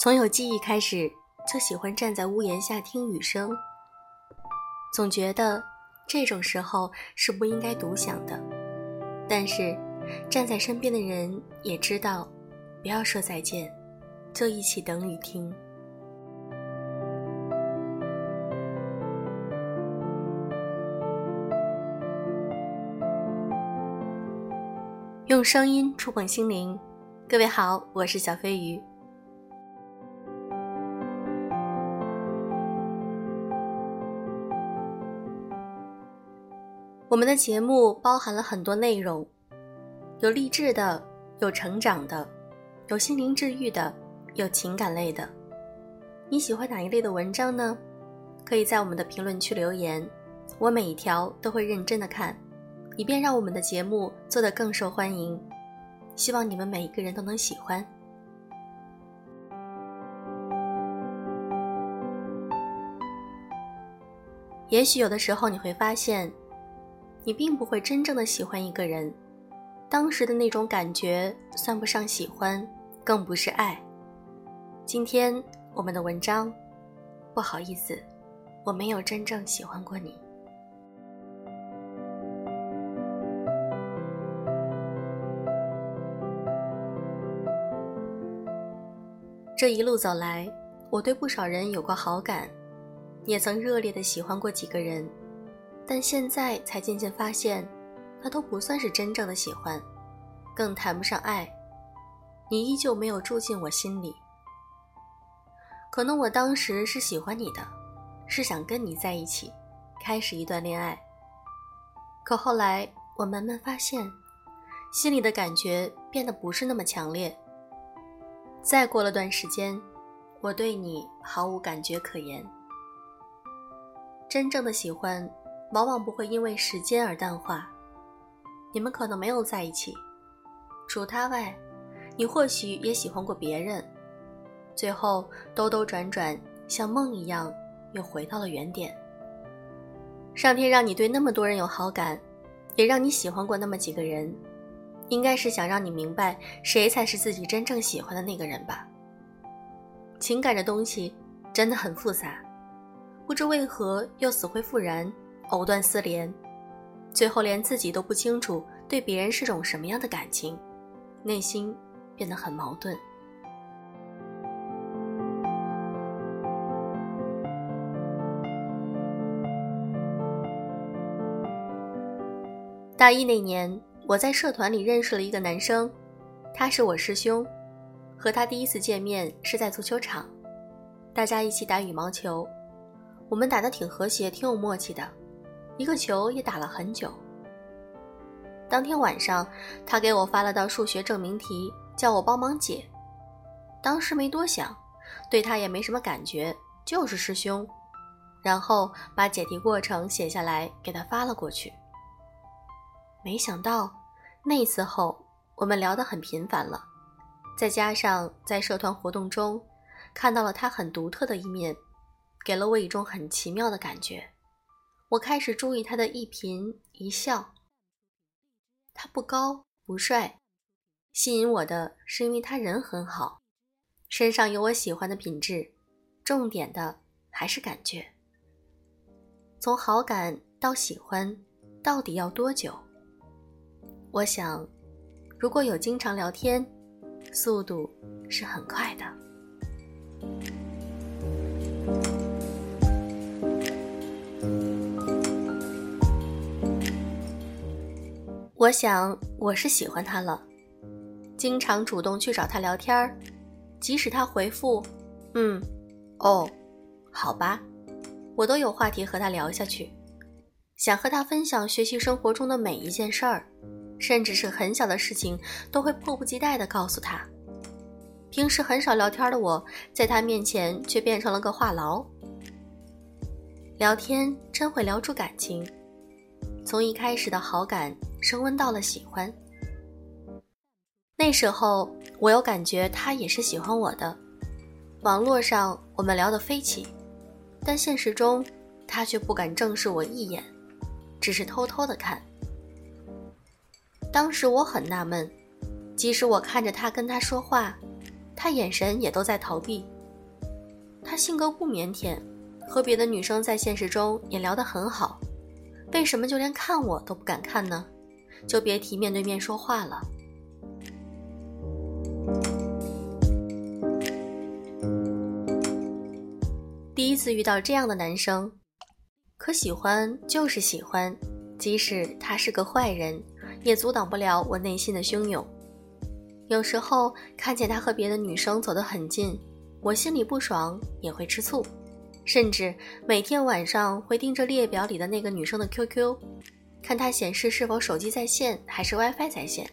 从有记忆开始，就喜欢站在屋檐下听雨声，总觉得这种时候是不应该独享的。但是，站在身边的人也知道，不要说再见，就一起等雨停。用声音触碰心灵，各位好，我是小飞鱼。我们的节目包含了很多内容，有励志的，有成长的，有心灵治愈的，有情感类的。你喜欢哪一类的文章呢？可以在我们的评论区留言，我每一条都会认真的看，以便让我们的节目做得更受欢迎。希望你们每一个人都能喜欢。也许有的时候你会发现。你并不会真正的喜欢一个人，当时的那种感觉算不上喜欢，更不是爱。今天我们的文章，不好意思，我没有真正喜欢过你。这一路走来，我对不少人有过好感，也曾热烈的喜欢过几个人。但现在才渐渐发现，那都不算是真正的喜欢，更谈不上爱。你依旧没有住进我心里。可能我当时是喜欢你的，是想跟你在一起，开始一段恋爱。可后来我慢慢发现，心里的感觉变得不是那么强烈。再过了段时间，我对你毫无感觉可言。真正的喜欢。往往不会因为时间而淡化。你们可能没有在一起，除他外，你或许也喜欢过别人，最后兜兜转转，像梦一样，又回到了原点。上天让你对那么多人有好感，也让你喜欢过那么几个人，应该是想让你明白谁才是自己真正喜欢的那个人吧。情感这东西真的很复杂，不知为何又死灰复燃。藕断丝连，最后连自己都不清楚对别人是种什么样的感情，内心变得很矛盾。大一那年，我在社团里认识了一个男生，他是我师兄，和他第一次见面是在足球场，大家一起打羽毛球，我们打得挺和谐，挺有默契的。一个球也打了很久。当天晚上，他给我发了道数学证明题，叫我帮忙解。当时没多想，对他也没什么感觉，就是师兄。然后把解题过程写下来给他发了过去。没想到那次后，我们聊得很频繁了。再加上在社团活动中，看到了他很独特的一面，给了我一种很奇妙的感觉。我开始注意他的一颦一笑。他不高不帅，吸引我的是因为他人很好，身上有我喜欢的品质。重点的还是感觉。从好感到喜欢，到底要多久？我想，如果有经常聊天，速度是很快的。我想我是喜欢他了，经常主动去找他聊天儿，即使他回复“嗯，哦，好吧”，我都有话题和他聊下去，想和他分享学习生活中的每一件事儿，甚至是很小的事情都会迫不及待地告诉他。平时很少聊天的我，在他面前却变成了个话痨。聊天真会聊出感情，从一开始的好感。升温到了喜欢。那时候我有感觉他也是喜欢我的，网络上我们聊得飞起，但现实中他却不敢正视我一眼，只是偷偷的看。当时我很纳闷，即使我看着他跟他说话，他眼神也都在逃避。他性格不腼腆，和别的女生在现实中也聊得很好，为什么就连看我都不敢看呢？就别提面对面说话了。第一次遇到这样的男生，可喜欢就是喜欢，即使他是个坏人，也阻挡不了我内心的汹涌。有时候看见他和别的女生走得很近，我心里不爽，也会吃醋，甚至每天晚上会盯着列表里的那个女生的 QQ，看她显示是否手机在线还是 WiFi 在线，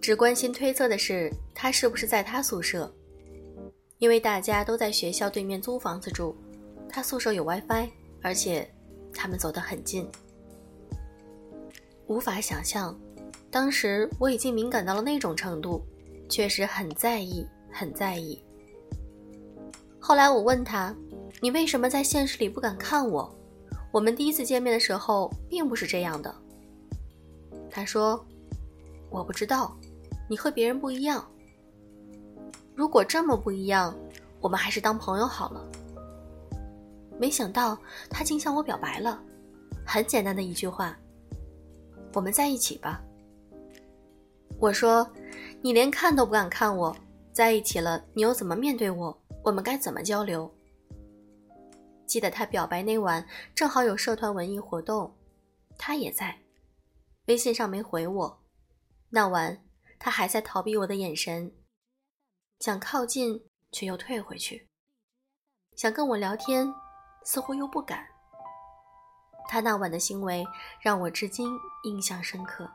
只关心推测的是她是不是在他宿舍。因为大家都在学校对面租房子住，他宿舍有 WiFi，而且他们走得很近。无法想象，当时我已经敏感到了那种程度，确实很在意，很在意。后来我问他：“你为什么在现实里不敢看我？我们第一次见面的时候并不是这样的。”他说：“我不知道，你和别人不一样。”如果这么不一样，我们还是当朋友好了。没想到他竟向我表白了，很简单的一句话：“我们在一起吧。”我说：“你连看都不敢看我，在一起了，你又怎么面对我？我们该怎么交流？”记得他表白那晚，正好有社团文艺活动，他也在，微信上没回我。那晚他还在逃避我的眼神。想靠近，却又退回去；想跟我聊天，似乎又不敢。他那晚的行为让我至今印象深刻。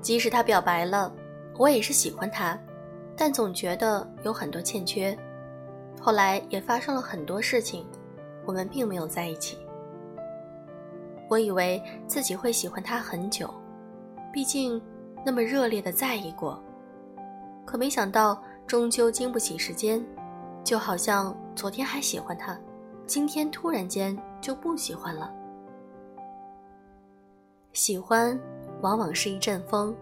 即使他表白了，我也是喜欢他，但总觉得有很多欠缺。后来也发生了很多事情，我们并没有在一起。我以为自己会喜欢他很久，毕竟那么热烈的在意过。可没想到，终究经不起时间，就好像昨天还喜欢他，今天突然间就不喜欢了。喜欢往往是一阵风，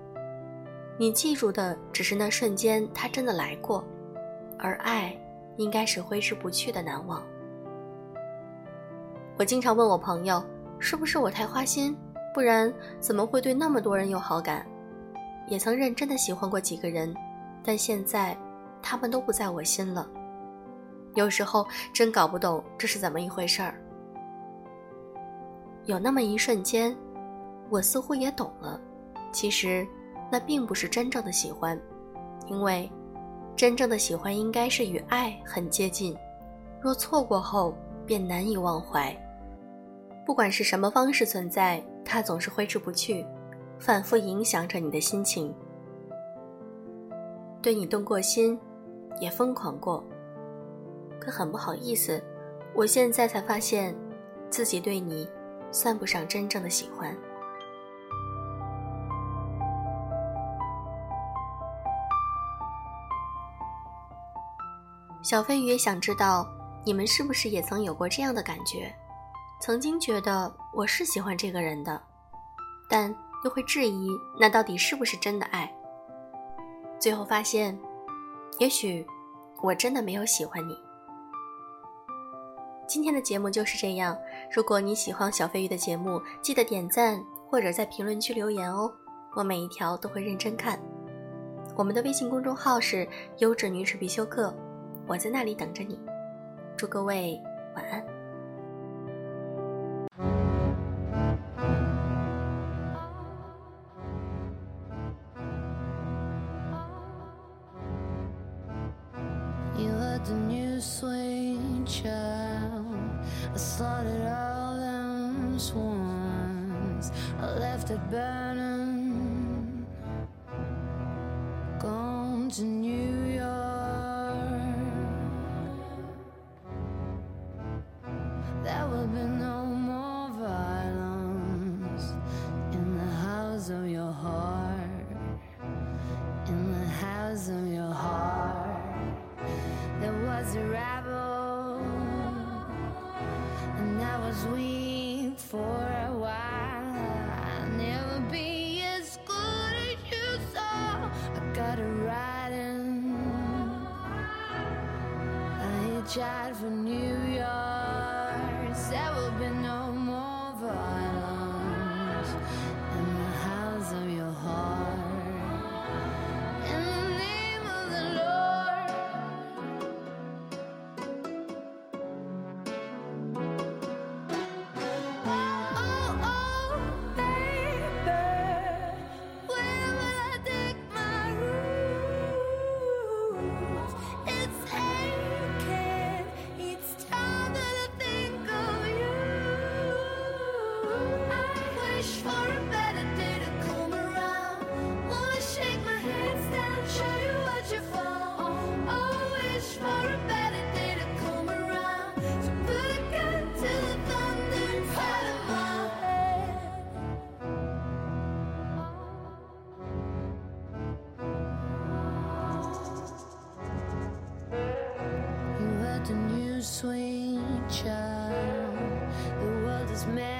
你记住的只是那瞬间他真的来过，而爱。应该是挥之不去的难忘。我经常问我朋友，是不是我太花心，不然怎么会对那么多人有好感？也曾认真的喜欢过几个人，但现在他们都不在我心了。有时候真搞不懂这是怎么一回事儿。有那么一瞬间，我似乎也懂了，其实那并不是真正的喜欢，因为。真正的喜欢应该是与爱很接近，若错过后便难以忘怀。不管是什么方式存在，它总是挥之不去，反复影响着你的心情。对你动过心，也疯狂过。可很不好意思，我现在才发现，自己对你，算不上真正的喜欢。小飞鱼也想知道，你们是不是也曾有过这样的感觉？曾经觉得我是喜欢这个人的，但又会质疑那到底是不是真的爱？最后发现，也许我真的没有喜欢你。今天的节目就是这样。如果你喜欢小飞鱼的节目，记得点赞或者在评论区留言哦，我每一条都会认真看。我们的微信公众号是“优质女子必修课”。我在那里等着你，祝各位晚安。left it burning. Gone to New York. There will be no more violence in the house of your heart. In the house of your heart. There was a rabble, and I was weak for. Yeah. smell